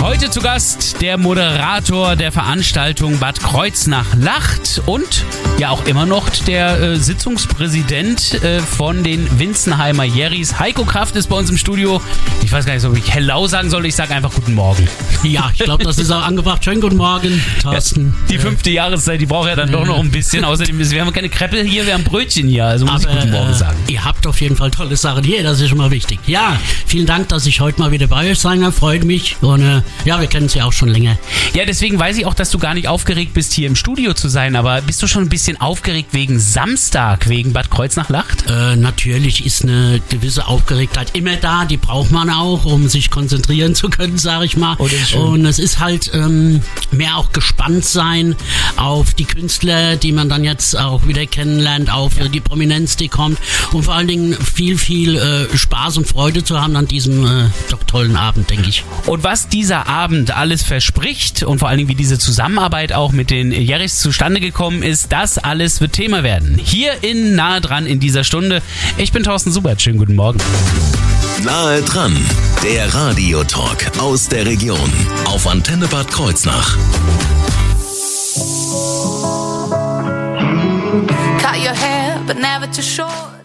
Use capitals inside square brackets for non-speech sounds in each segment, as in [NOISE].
Heute zu Gast der Moderator der Veranstaltung Bad Kreuznach lacht und ja auch immer noch der äh, Sitzungspräsident äh, von den Winzenheimer Jerrys. Heiko Kraft ist bei uns im Studio. Ich weiß gar nicht, ob ich Hello sagen soll. Ich sage einfach Guten Morgen. [LAUGHS] Ja, ich glaube, das ist auch angebracht. Schönen guten Morgen, Thorsten. Die Äh, fünfte Jahreszeit, die braucht ja dann doch noch ein bisschen. Außerdem, ist, wir haben keine Kreppel hier, wir haben Brötchen hier. Also muss ich aber, Guten Morgen äh, sagen. Ihr habt auf jeden Fall tolle Sachen hier, das ist schon mal wichtig. Ja, vielen Dank, dass ich heute mal wieder bei euch sein kann. Freut mich. Und äh, ja, wir kennen uns ja auch schon länger. Ja, deswegen weiß ich auch, dass du gar nicht aufgeregt bist, hier im Studio zu sein. Aber bist du schon ein bisschen aufgeregt wegen Samstag, wegen Bad Kreuznach Lacht? Äh, natürlich ist eine gewisse Aufgeregtheit immer da, die braucht man auch, um sich konzentrieren zu können, sage ich mal. Oh. Und es ist halt ähm, mehr auch gespannt sein auf die Künstler, die man dann jetzt auch wieder kennenlernt, auf äh, die Prominenz, die kommt und vor allen Dingen viel, viel äh, Spaß und Freude zu haben an diesem äh, doch tollen Abend, denke ich. Und was dieser Abend alles verspricht und vor allen Dingen wie diese Zusammenarbeit auch mit den Jerrys zustande gekommen ist, das alles wird Thema werden. Hier in Nahe dran in dieser Stunde. Ich bin Thorsten Subert. Schönen guten Morgen. Nahe dran, der Radiotalk aus der Region auf Antenne Bad Kreuznach. Cut your hair, but never too short.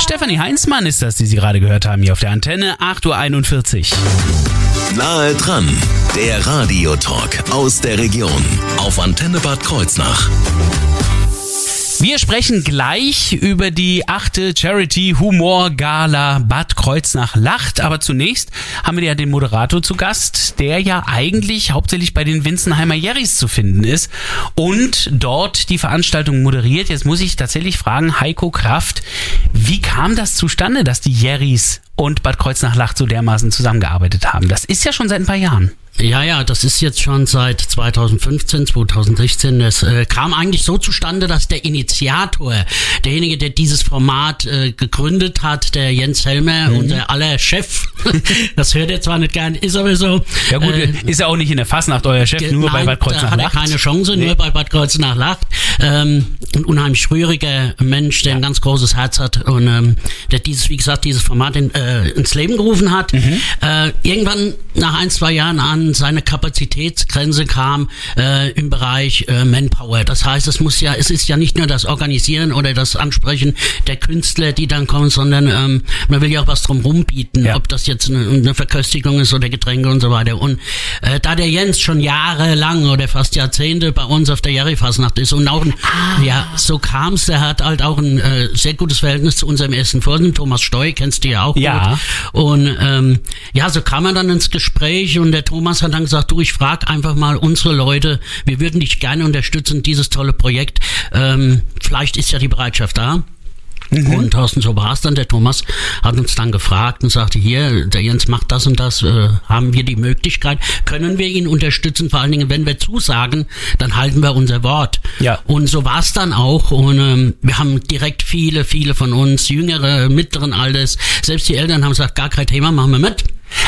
Stefanie Heinzmann ist das, die Sie gerade gehört haben hier auf der Antenne. 8.41 Uhr. Nahe dran, der Radiotalk aus der Region auf Antenne Bad Kreuznach. Wir sprechen gleich über die achte Charity Humor Gala Bad Kreuznach Lacht. Aber zunächst haben wir ja den Moderator zu Gast, der ja eigentlich hauptsächlich bei den Winzenheimer Jerrys zu finden ist und dort die Veranstaltung moderiert. Jetzt muss ich tatsächlich fragen, Heiko Kraft, wie kam das zustande, dass die Jerrys und Bad Kreuznach Lacht so dermaßen zusammengearbeitet haben? Das ist ja schon seit ein paar Jahren. Ja, ja, das ist jetzt schon seit 2015, 2016. Es äh, kam eigentlich so zustande, dass der Initiator, derjenige, der dieses Format äh, gegründet hat, der Jens Helmer, unser aller Chef, [LAUGHS] das hört er zwar nicht gern, ist aber so. Ja gut, Äh, ist ja auch nicht in der Fasnacht euer Chef, nur bei Nein, Bad da Kreuznach hat er Lacht. keine Chance, nur bei Bad Kreuznach Lacht. Ähm, ein unheimlich rühriger Mensch, der ein ganz großes Herz hat und ähm, der dieses, wie gesagt, dieses Format in, äh, ins Leben gerufen hat. Mhm. Äh, irgendwann nach ein, zwei Jahren an seine Kapazitätsgrenze kam äh, im Bereich äh, Manpower. Das heißt, es muss ja, es ist ja nicht nur das Organisieren oder das Ansprechen der Künstler, die dann kommen, sondern ähm, man will ja auch was drumherum bieten, Ja. ob das jetzt eine, Verköstigung ist oder Getränke und so weiter. Und äh, da der Jens schon jahrelang oder fast Jahrzehnte bei uns auf der Jerry-Fasnacht ist und auch ein, ja, so kam's, er hat halt auch ein äh, sehr gutes Verhältnis zu unserem ersten Vorsitzenden, Thomas Steu, kennst du ja auch Ja. gut. Und ähm, ja, so kam man dann ins Gespräch und der Thomas hat dann gesagt, du, ich frag einfach mal unsere Leute, wir würden dich gerne unterstützen, dieses tolle Projekt. Ähm, vielleicht ist ja die Bereitschaft da. Und Thorsten, so war es dann. Der Thomas hat uns dann gefragt und sagte, hier, der Jens macht das und das, äh, haben wir die Möglichkeit, können wir ihn unterstützen? Vor allen Dingen, wenn wir zusagen, dann halten wir unser Wort. Ja. Und so war es dann auch. Und ähm, wir haben direkt viele, viele von uns, jüngere, mittleren Alters, selbst die Eltern haben gesagt, gar kein Thema, machen wir mit.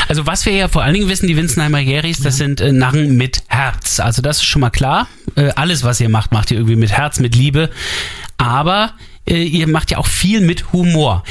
Also was wir ja vor allen Dingen wissen, die Winzenheimer Järis, das sind äh, Narren mit Herz. Also das ist schon mal klar. Äh, alles, was ihr macht, macht ihr irgendwie mit Herz, mit Liebe. Aber ihr macht ja auch viel mit Humor.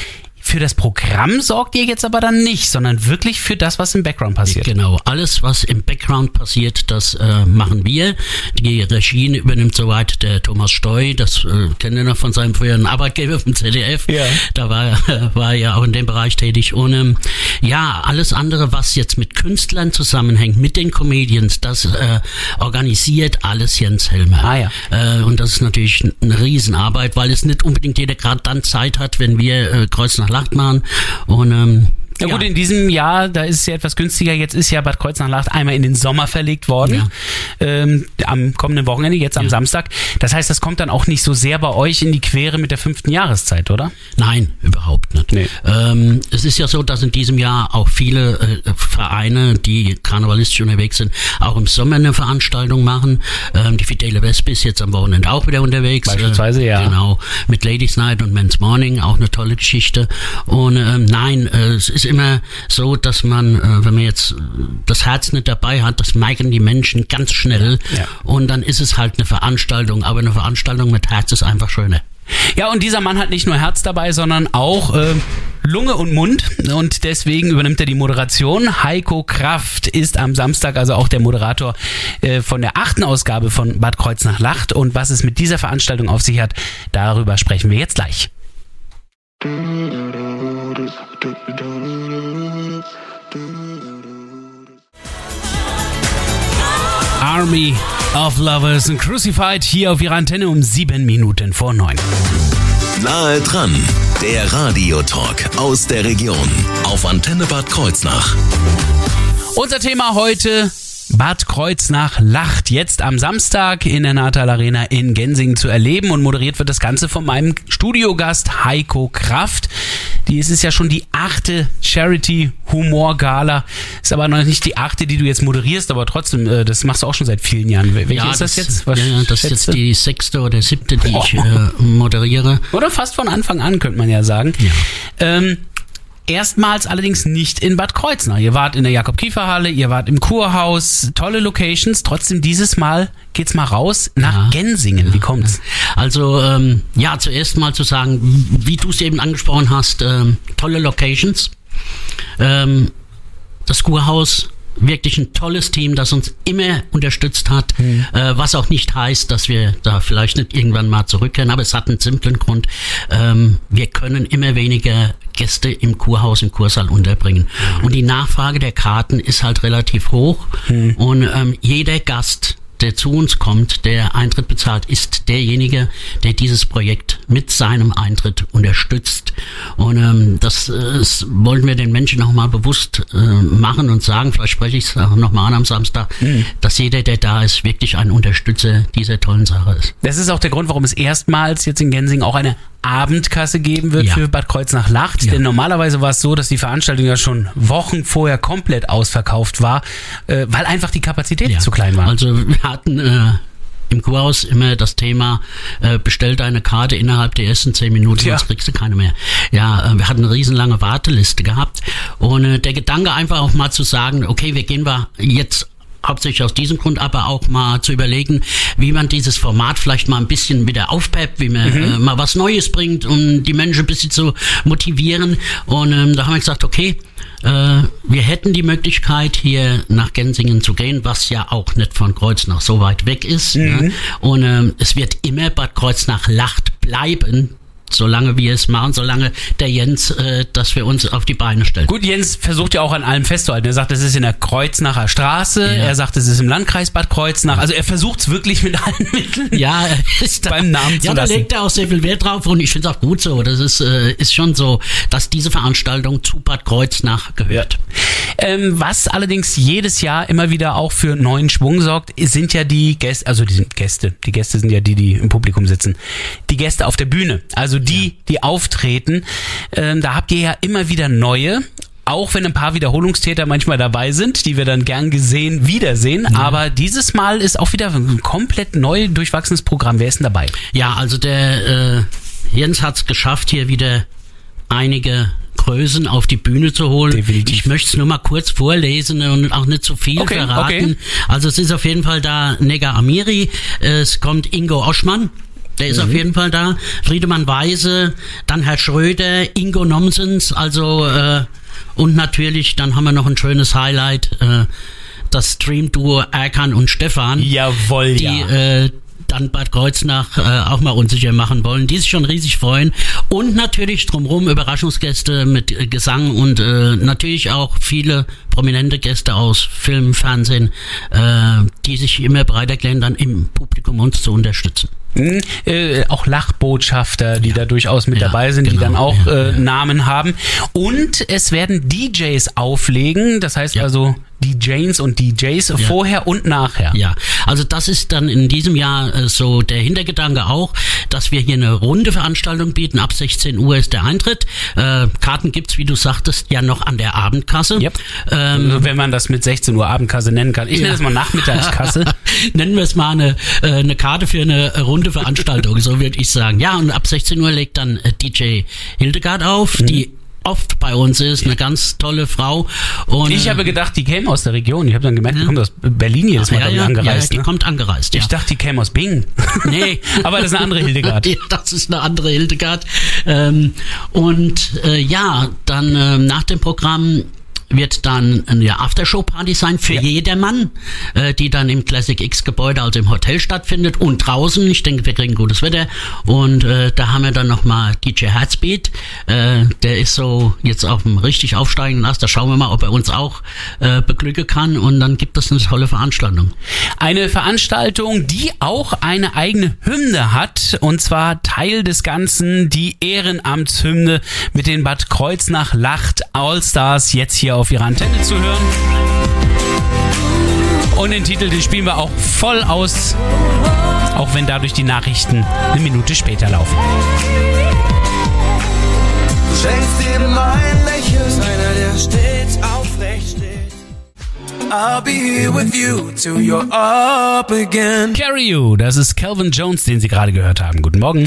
Für das Programm sorgt ihr jetzt aber dann nicht, sondern wirklich für das, was im Background passiert. Genau, alles, was im Background passiert, das äh, machen wir. Die Regie übernimmt soweit der Thomas Steu, das äh, kennt ihr noch von seinem früheren Arbeitgeber vom ZDF. Ja. Da war, er- [LAUGHS] war er ja auch in dem Bereich tätig. Und ähm, ja, alles andere, was jetzt mit Künstlern zusammenhängt, mit den Comedians, das äh, organisiert alles Jens Helmer. Ah, ja. Äh, und das ist natürlich eine Riesenarbeit, weil es nicht unbedingt jeder gerade dann Zeit hat, wenn wir äh, Kreuz nach Lacht machen. Und ähm, Na gut, in diesem Jahr, da ist es ja etwas günstiger. Jetzt ist ja Bad Kreuznach-Lacht einmal in den Sommer verlegt worden. Ähm, am kommenden Wochenende, jetzt am Samstag. Das heißt, das kommt dann auch nicht so sehr bei euch in die Quere mit der fünften Jahreszeit, oder? Nein, überhaupt nicht. Nee. Ähm, es ist ja so, dass in diesem Jahr auch viele äh, Vereine, die karnevalistisch unterwegs sind, auch im Sommer eine Veranstaltung machen. Ähm, die Fidele Wespe ist jetzt am Wochenende auch wieder unterwegs. Beispielsweise, äh, ja. Genau, mit Ladies Night und Men's Morning, auch eine tolle Geschichte. Und ähm, nein, äh, es ist immer so, dass man, äh, wenn man jetzt das Herz nicht dabei hat, das merken die Menschen ganz schnell. Ja. Und dann ist es halt eine Veranstaltung. Aber eine Veranstaltung mit Herz ist einfach schöner. Ja, und dieser Mann hat nicht nur Herz dabei, sondern auch äh, Lunge und Mund. Und deswegen übernimmt er die Moderation. Heiko Kraft ist am Samstag also auch der Moderator äh, von der achten Ausgabe von Bad Kreuznach Lacht. Und was es mit dieser Veranstaltung auf sich hat, darüber sprechen wir jetzt gleich. Army of Lovers and Crucified hier auf ihrer Antenne um sieben Minuten vor neun. Nahe dran, der Radiotalk aus der Region auf Antenne Bad Kreuznach. Unser Thema heute Bad Kreuznach lacht jetzt am Samstag in der Natal Arena in Gensingen zu erleben und moderiert wird das Ganze von meinem Studiogast Heiko Kraft. Die ist es ja schon die achte Charity Humor Gala. Ist aber noch nicht die achte, die du jetzt moderierst, aber trotzdem, äh, das machst du auch schon seit vielen Jahren. Wel- Welche ist das jetzt? Was ja, ja, das ist jetzt die sechste oder siebte, die ich Oh. äh, moderiere. Oder fast von Anfang an, könnte man ja sagen. Ja. Ähm, erstmals allerdings nicht in Bad Kreuznach. Ihr wart in der Jakob-Kiefer-Halle, ihr wart im Kurhaus, tolle Locations. Trotzdem dieses Mal geht's mal raus nach Ja. Gensingen. Wie kommt's? Also ähm, ja, zuerst mal zu sagen, wie du es eben angesprochen hast, ähm, tolle Locations. Ähm, das Kurhaus, wirklich ein tolles Team, das uns immer unterstützt hat, äh, was auch nicht heißt, dass wir da vielleicht nicht irgendwann mal zurückkehren, aber es hat einen simplen Grund. Ähm, wir können immer weniger Gäste im Kurhaus, im Kursaal unterbringen. Und die Nachfrage der Karten ist halt relativ hoch. Und ähm, jeder Gast, der zu uns kommt, der Eintritt bezahlt, ist derjenige, der dieses Projekt mit seinem Eintritt unterstützt. Und ähm, das, äh, das wollen wir den Menschen nochmal bewusst äh, machen und sagen, vielleicht spreche ich es auch nochmal an am Samstag, dass jeder, der da ist, wirklich ein Unterstützer dieser tollen Sache ist. Das ist auch der Grund, warum es erstmals jetzt in Gensingen auch eine Abendkasse geben wird Ja. für Bad Kreuznach Lacht. Ja. Denn normalerweise war es so, dass die Veranstaltung ja schon Wochen vorher komplett ausverkauft war, äh, weil einfach die Kapazität zu klein war. Also wir hatten äh, im Kurhaus immer das Thema, äh, bestell deine Karte innerhalb der ersten zehn Minuten, Tja. sonst kriegst du keine mehr. Ja, äh, wir hatten eine riesenlange Warteliste gehabt und äh, der Gedanke einfach auch mal zu sagen, okay, wir gehen wir jetzt hauptsächlich aus diesem Grund, aber auch mal zu überlegen, wie man dieses Format vielleicht mal ein bisschen wieder aufpeppt, wie man äh, mal was Neues bringt, um die Menschen ein bisschen zu motivieren. Und ähm, da haben wir gesagt, okay, äh, wir hätten die Möglichkeit, hier nach Gensingen zu gehen, was ja auch nicht von Kreuznach so weit weg ist. Ne? Und ähm, es wird immer Bad Kreuznach Lacht bleiben, solange wir es machen, solange der Jens, äh, dass wir uns auf die Beine stellen. Gut, Jens versucht ja auch an allem festzuhalten. Er sagt, es ist in der Kreuznacher Straße. Ja. Er sagt, es ist im Landkreis Bad Kreuznach. Also er versucht es wirklich mit allen Mitteln. Ja, ist da, Beim Namen zu ja, da lassen. legt er auch sehr viel Wert drauf und ich finde es auch gut so. Das ist, äh, ist schon so, dass diese Veranstaltung zu Bad Kreuznach gehört. Ähm, was allerdings jedes Jahr immer wieder auch für neuen Schwung sorgt, sind ja die Gäste, also die sind Gäste, die Gäste sind ja die, die im Publikum sitzen, die Gäste auf der Bühne, also die, die auftreten. Ähm, da habt ihr ja immer wieder neue. Auch wenn ein paar Wiederholungstäter manchmal dabei sind, die wir dann gern gesehen wiedersehen. Aber dieses Mal ist auch wieder ein komplett neu durchwachsenes Programm. Wer ist denn dabei? Ja, also der äh, Jens hat es geschafft, hier wieder einige Größen auf die Bühne zu holen. Definitiv. Ich möchte es nur mal kurz vorlesen und auch nicht zu viel Okay, verraten. okay. Also es ist auf jeden Fall da Nega Amiri, es kommt Ingo Oschmann. Der ist auf jeden Fall da. Friedemann Weise, dann Herr Schröder, Ingo Nomsens, also äh, und natürlich, dann haben wir noch ein schönes Highlight, äh, das Stream-Duo Erkan und Stefan Jawohl, die äh, dann Bad Kreuznach äh, auch mal unsicher machen wollen, die sich schon riesig freuen. Und natürlich drumherum Überraschungsgäste mit äh, Gesang und äh, natürlich auch viele prominente Gäste aus Film, Fernsehen, äh, die sich immer bereit erklären, dann im Publikum uns zu unterstützen. Mhm. Äh, auch Lachbotschafter, die da durchaus mit Ja, dabei sind, die genau, dann auch ja, äh, Namen haben. Und es werden DJs auflegen, das heißt Ja. also DJs und DJs vorher und nachher. Ja, also das ist dann in diesem Jahr äh, so der Hintergedanke auch, dass wir hier eine runde Veranstaltung bieten. Ab 16 Uhr ist der Eintritt. Äh, Karten gibt's, wie du sagtest, ja noch an der Abendkasse. Yep. Ähm, Also wenn man das mit 16 Uhr Abendkasse nennen kann. Ich nenne Ja. das mal Nachmittagskasse. [LAUGHS] Nennen wir es mal eine, äh, eine Karte für eine runde Veranstaltung, so würde ich sagen. Ja, und ab 16 Uhr legt dann äh, DJ Hildegard auf, Mhm. die oft bei uns ist, eine ganz tolle Frau. Und, Ich habe gedacht, die käme aus der Region. Ich habe dann gemerkt, die kommt aus Berlin jedes Mal ja, ja, angereist. ja, die ne? kommt angereist, ja. Ich dachte, die käme aus Bingen. [LAUGHS] Nee. Aber das ist eine andere Hildegard. [LAUGHS] Ja, das ist eine andere Hildegard. Ähm, und äh, ja, dann äh, nach dem Programm wird dann eine Aftershow-Party sein für jedermann, äh, die dann im Classic X-Gebäude, also im Hotel stattfindet und draußen. Ich denke, wir kriegen gutes Wetter. Und äh, da haben wir dann nochmal DJ Herzbeat. Äh, der ist so jetzt auf dem richtig aufsteigenden Ast. Da schauen wir mal, ob er uns auch äh, beglücken kann. Und dann gibt es eine tolle Veranstaltung. Eine Veranstaltung, die auch eine eigene Hymne hat. Und zwar Teil des Ganzen die Ehrenamtshymne mit den Bad Kreuznach Lacht Allstars jetzt hier auf ihrer Antenne zu hören. Und den Titel, den spielen wir auch voll aus, auch wenn dadurch die Nachrichten eine Minute später laufen. Du schenkst jedem ein Lächeln, einer, der stets aufrecht steht. I'll be with you till you're up again. Carry You, das ist Calvin Jones, den Sie gerade gehört haben. Guten Morgen.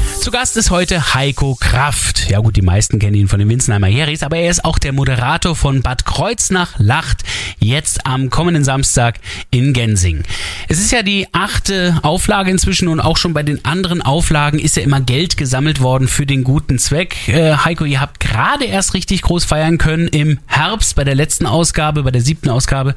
Zu Gast ist heute Heiko Kraft. Ja gut, die meisten kennen ihn von den Winzenheimer Heris, aber er ist auch der Moderator von Bad Kreuznach Lacht, jetzt am kommenden Samstag in Gensing. Es ist ja die achte Auflage inzwischen und auch schon bei den anderen Auflagen ist ja immer Geld gesammelt worden für den guten Zweck. Äh, Heiko, ihr habt gerade erst richtig groß feiern können im Herbst bei der letzten Ausgabe, bei der siebten Ausgabe.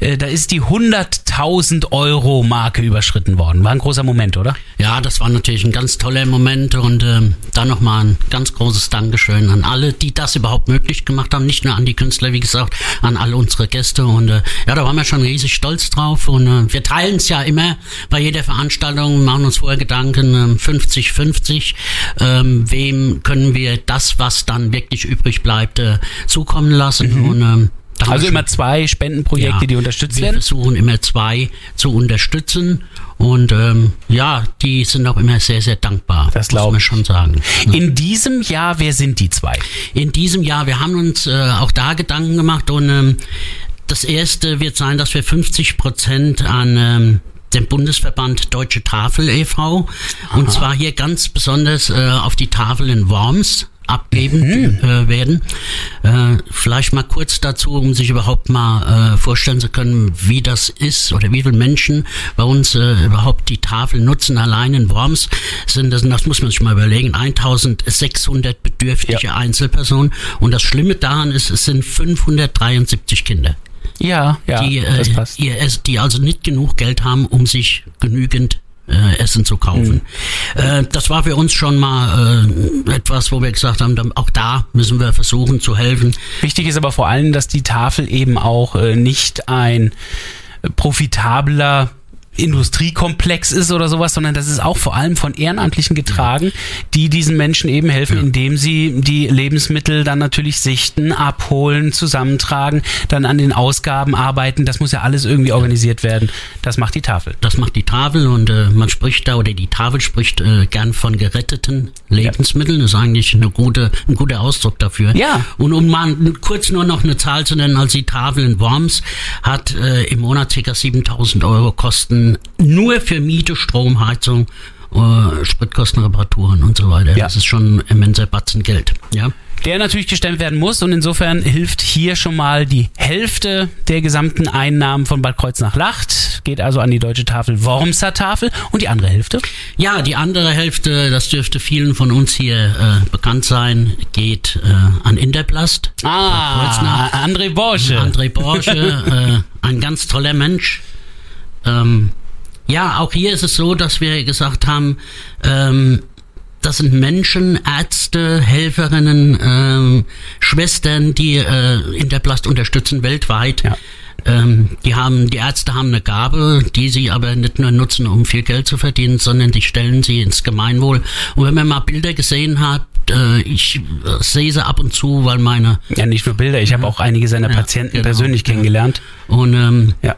Äh, da ist die 100.000 Euro Marke überschritten worden. War ein großer Moment, oder? Ja, das war natürlich ein ganz toller Moment und ähm, dann nochmal ein ganz großes Dankeschön an alle, die das überhaupt möglich gemacht haben. Nicht nur an die Künstler, wie gesagt, an alle unsere Gäste. Und äh, ja, da waren wir schon riesig stolz drauf. Und äh, wir teilen es ja immer bei jeder Veranstaltung, machen uns vorher Gedanken, ähm, 50-50. Ähm, wem können wir das, was dann wirklich übrig bleibt, äh, zukommen lassen? Und ähm, Also wir immer zwei Spendenprojekte, ja, die unterstützt wir werden. versuchen immer zwei zu unterstützen und ähm, ja, die sind auch immer sehr, sehr dankbar. Das muss man ich. schon sagen. In diesem Jahr, wer sind die zwei? In diesem Jahr, wir haben uns äh, auch da Gedanken gemacht und ähm, das erste wird sein, dass wir 50 Prozent an ähm, den Bundesverband Deutsche Tafel e.V. und zwar hier ganz besonders äh, auf die Tafel in Worms abgeben äh, werden. Äh, vielleicht mal kurz dazu, um sich überhaupt mal äh, vorstellen zu können, wie das ist oder wie viele Menschen bei uns äh, überhaupt die Tafel nutzen. Allein in Worms sind das, das muss man sich mal überlegen, 1600 bedürftige Einzelpersonen. Und das Schlimme daran ist, es sind 573 Kinder Ja, ja, die, das äh, passt. ihr, Ess- die also nicht genug Geld haben, um sich genügend äh, Essen zu kaufen. Hm. Äh, das war für uns schon mal äh, etwas, wo wir gesagt haben, auch da müssen wir versuchen zu helfen. Wichtig ist aber vor allem, dass die Tafel eben auch äh, nicht ein profitabler Industriekomplex ist oder sowas, sondern das ist auch vor allem von Ehrenamtlichen getragen, die diesen Menschen eben helfen, indem sie die Lebensmittel dann natürlich sichten, abholen, zusammentragen, dann an den Ausgaben arbeiten. Das muss ja alles irgendwie organisiert werden. Das macht die Tafel. Das macht die Tafel und äh, man spricht da, oder die Tafel spricht äh, gern von geretteten Lebensmitteln. Das ist eigentlich eine gute, ein guter Ausdruck dafür. Ja. Und um mal kurz nur noch eine Zahl zu nennen, also die Tafel in Worms hat äh, im Monat ca. 7000 Euro Kosten nur für Miete, Strom, Heizung, äh, Spritkosten, Reparaturen und so weiter. Ja. Das ist schon ein immenser Batzen Geld. Ja. der natürlich gestemmt werden muss und insofern hilft hier schon mal die Hälfte der gesamten Einnahmen von Bad Kreuznach-Lacht, geht also an die deutsche Tafel Wormser Tafel und die andere Hälfte? Ja, die andere Hälfte, das dürfte vielen von uns hier äh, bekannt sein, geht äh, an Interplast. Ah, André Borsche. André Borsche, [LAUGHS] äh, ein ganz toller Mensch. Ähm, ja, auch hier ist es so, dass wir gesagt haben, ähm, das sind Menschen, Ärzte, Helferinnen, ähm, Schwestern, die äh, Interplast unterstützen weltweit. Ja. Ähm, die haben, die Ärzte haben eine Gabe, die sie aber nicht nur nutzen, um viel Geld zu verdienen, sondern die stellen sie ins Gemeinwohl. Und wenn man mal Bilder gesehen hat, äh, ich äh, sehe sie ab und zu, weil meine Ja, nicht nur Bilder, ich habe auch einige seiner Ja, Patienten genau, persönlich kennengelernt. und ähm, Ja.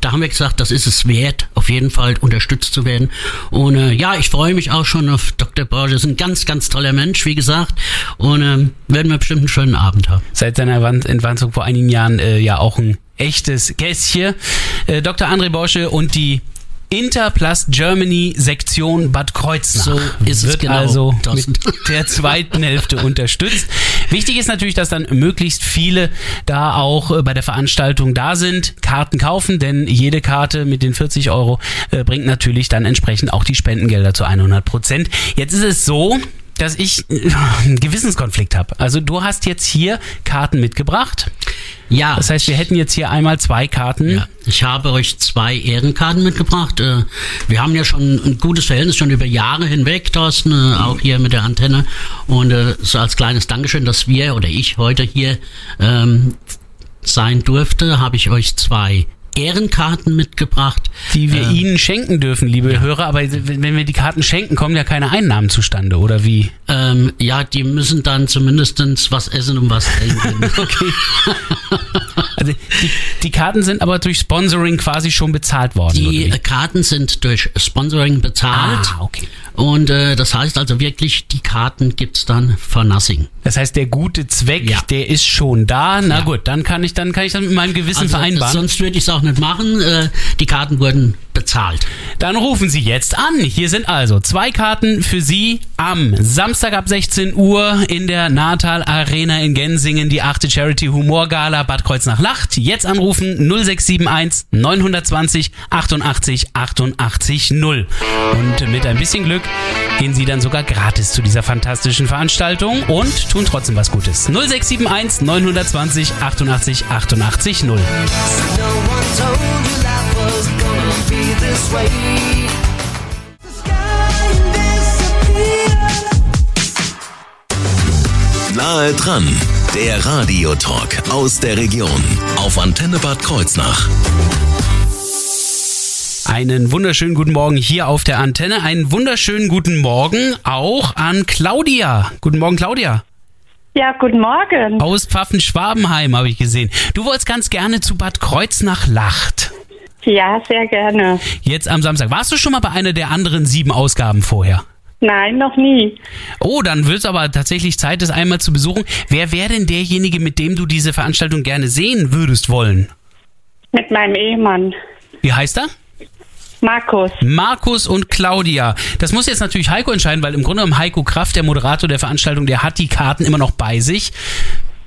Da haben wir gesagt, das ist es wert, auf jeden Fall unterstützt zu werden. Und äh, ja, ich freue mich auch schon auf Dr. Borges. Ist ein ganz, ganz toller Mensch, wie gesagt. Und ähm, werden wir bestimmt einen schönen Abend haben. Seit seiner Entwanzung vor einigen Jahren äh, ja auch ein echtes Gästchen. Äh, Dr. André Borsche und die Interplast Germany Sektion Bad Kreuznach. So ist es Wird genau, also mit [LAUGHS] der zweiten Hälfte unterstützt. Wichtig ist natürlich, dass dann möglichst viele da auch äh, bei der Veranstaltung da sind, Karten kaufen, denn jede Karte mit den 40 Euro äh, bringt natürlich dann entsprechend auch die Spendengelder zu 100 Prozent. Jetzt ist es so, dass ich äh, einen Gewissenskonflikt habe. Also du hast jetzt hier Karten mitgebracht. Ja. Das heißt, wir hätten jetzt hier einmal zwei Karten. Ja, ich habe euch zwei Ehrenkarten mitgebracht. Äh, Wir haben ja schon ein gutes Verhältnis, schon über Jahre hinweg, Thorsten, äh, auch hier mit der Antenne. Und so als kleines Dankeschön, dass wir oder ich heute hier ähm, sein durfte, habe ich euch zwei Ehrenkarten mitgebracht. die wir Ähm, Ihnen schenken dürfen, liebe Hörer. Aber wenn wenn wir die Karten schenken, kommen ja keine Einnahmen zustande, oder wie? Ähm, ja, die müssen dann zumindestens was essen und was trinken. [LAUGHS] Okay. [LAUGHS] Also die, die Karten sind aber durch Sponsoring quasi schon bezahlt worden. Die? Karten sind durch Sponsoring bezahlt. Ah, okay. Und äh, das heißt also wirklich, die Karten gibt's dann for nothing. Das heißt, der gute Zweck, Ja. der ist schon da. Na Ja. gut, dann kann ich dann kann ich das mit meinem Gewissen Also, vereinbaren. sonst würde ich es auch nicht machen. Äh, die Karten wurden bezahlt. Dann rufen Sie jetzt an. Hier sind also zwei Karten für Sie am Samstag ab 16 Uhr in der Natal Arena in Gensingen, die 8. Charity Humor Gala Bad Kreuznach Lacht. Jetzt anrufen 0671 920 88 88 0. Und mit ein bisschen Glück gehen Sie dann sogar gratis zu dieser fantastischen Veranstaltung und tun trotzdem was Gutes. 0671 920 88 88 0. No was gonna be this way. The sky disappeared. Nahe dran, der Radiotalk aus der Region auf Antenne Bad Kreuznach. Einen wunderschönen guten Morgen hier auf der Antenne. Einen wunderschönen guten Morgen auch an Claudia. Guten Morgen, Claudia. Ja, guten Morgen. Aus Pfaffen-Schwabenheim habe ich gesehen. Du wolltest ganz gerne zu Bad Kreuznach-Lacht. Ja, sehr gerne. Jetzt am Samstag. Warst du schon mal bei einer der anderen sieben Ausgaben vorher? Nein, noch nie. Oh, dann wird es aber tatsächlich Zeit, das einmal zu besuchen. Wer wäre denn derjenige, mit dem du diese Veranstaltung gerne sehen würdest wollen? Mit meinem Ehemann. Wie heißt er? Markus. Markus und Claudia. Das muss jetzt natürlich Heiko entscheiden, weil im Grunde genommen Heiko Kraft, der Moderator der Veranstaltung, der hat die Karten immer noch bei sich.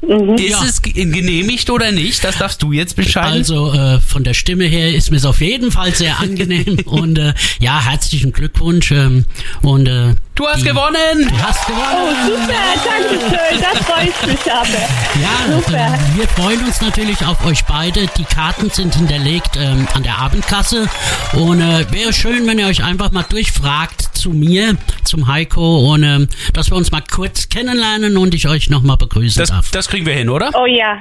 Ist Ja. es ge- genehmigt oder nicht? Das darfst du jetzt entscheiden. Also äh, von der Stimme her ist mir es auf jeden Fall sehr angenehm. [LAUGHS] und äh, ja, herzlichen Glückwunsch. Ähm, und äh, du hast die- gewonnen! Du hast gewonnen. Super, danke schön. Das freut mich aber. Ja, Super. äh, wir freuen uns natürlich auf euch beide. Die Karten sind hinterlegt ähm, an der Abendkasse. Und äh, wäre schön, wenn ihr euch einfach mal durchfragt zu mir, zum Heiko, und ähm, dass wir uns mal kurz kennenlernen und ich euch nochmal begrüßen Das, darf. das kriegen wir hin, oder? Oh ja.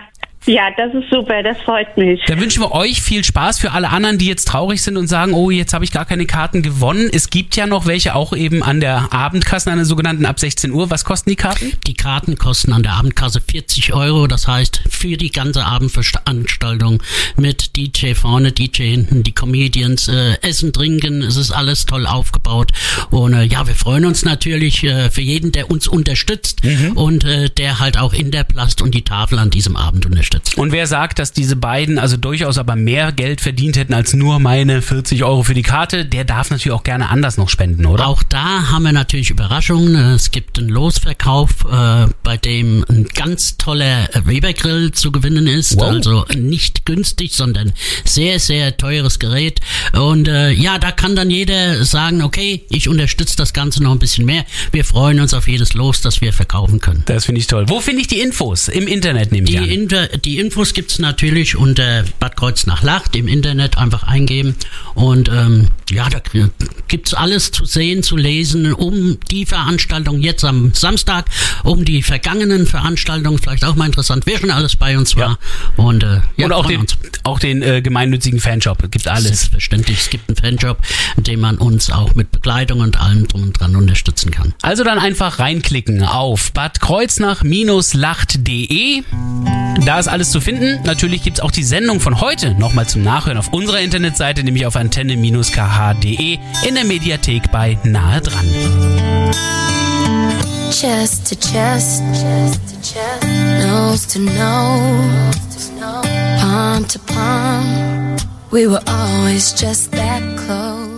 Ja, das ist super. Das freut mich. Dann wünschen wir euch viel Spaß für alle anderen, die jetzt traurig sind und sagen, oh, jetzt habe ich gar keine Karten gewonnen. Es gibt ja noch welche auch eben an der Abendkasse, an der sogenannten ab 16 Uhr. Was kosten die Karten? Die Karten kosten an der Abendkasse 40 Euro, das heißt für die ganze Abendveranstaltung mit DJ vorne, DJ hinten, die Comedians, äh, Essen, Trinken, es ist alles toll aufgebaut und äh, ja, wir freuen uns natürlich äh, für jeden, der uns unterstützt und äh, der halt auch in der Plast und die Tafel an diesem Abend unterstützt. Und wer sagt, dass diese beiden also durchaus aber mehr Geld verdient hätten als nur meine 40 Euro für die Karte, der darf natürlich auch gerne anders noch spenden, oder? Auch da haben wir natürlich Überraschungen. Es gibt einen Losverkauf, äh, bei dem ein ganz toller Weber-Grill zu gewinnen ist. Wow. Also nicht günstig, sondern sehr, sehr teures Gerät. Und äh, ja, da kann dann jeder sagen, okay, ich unterstütze das Ganze noch ein bisschen mehr. Wir freuen uns auf jedes Los, das wir verkaufen können. Das finde ich toll. Wo finde ich die Infos? Im Internet nehme ich Die, an. Inter die Infos gibt's natürlich unter Bad Kreuznach Lacht im Internet einfach eingeben. Und ähm, ja, da krie- gibt's alles zu sehen, zu lesen, um die Veranstaltung jetzt am Samstag, um die vergangenen Veranstaltungen, vielleicht auch mal interessant, wer schon alles bei uns war. Und, äh, ja, und auch den, uns. auch den äh, gemeinnützig Fanshop. Gibt alles. Selbstverständlich, es gibt einen Fanjob, in dem man uns auch mit Begleitung und allem drum und dran unterstützen kann. Also dann einfach reinklicken auf badkreuznach-lacht.de. Da ist alles zu finden. Natürlich gibt's auch die Sendung von heute nochmal zum Nachhören auf unserer Internetseite, nämlich auf antenne-kh.de in der Mediathek bei Nahe dran. Chest to chest, nose to nose, palm to palm. We were always just that close.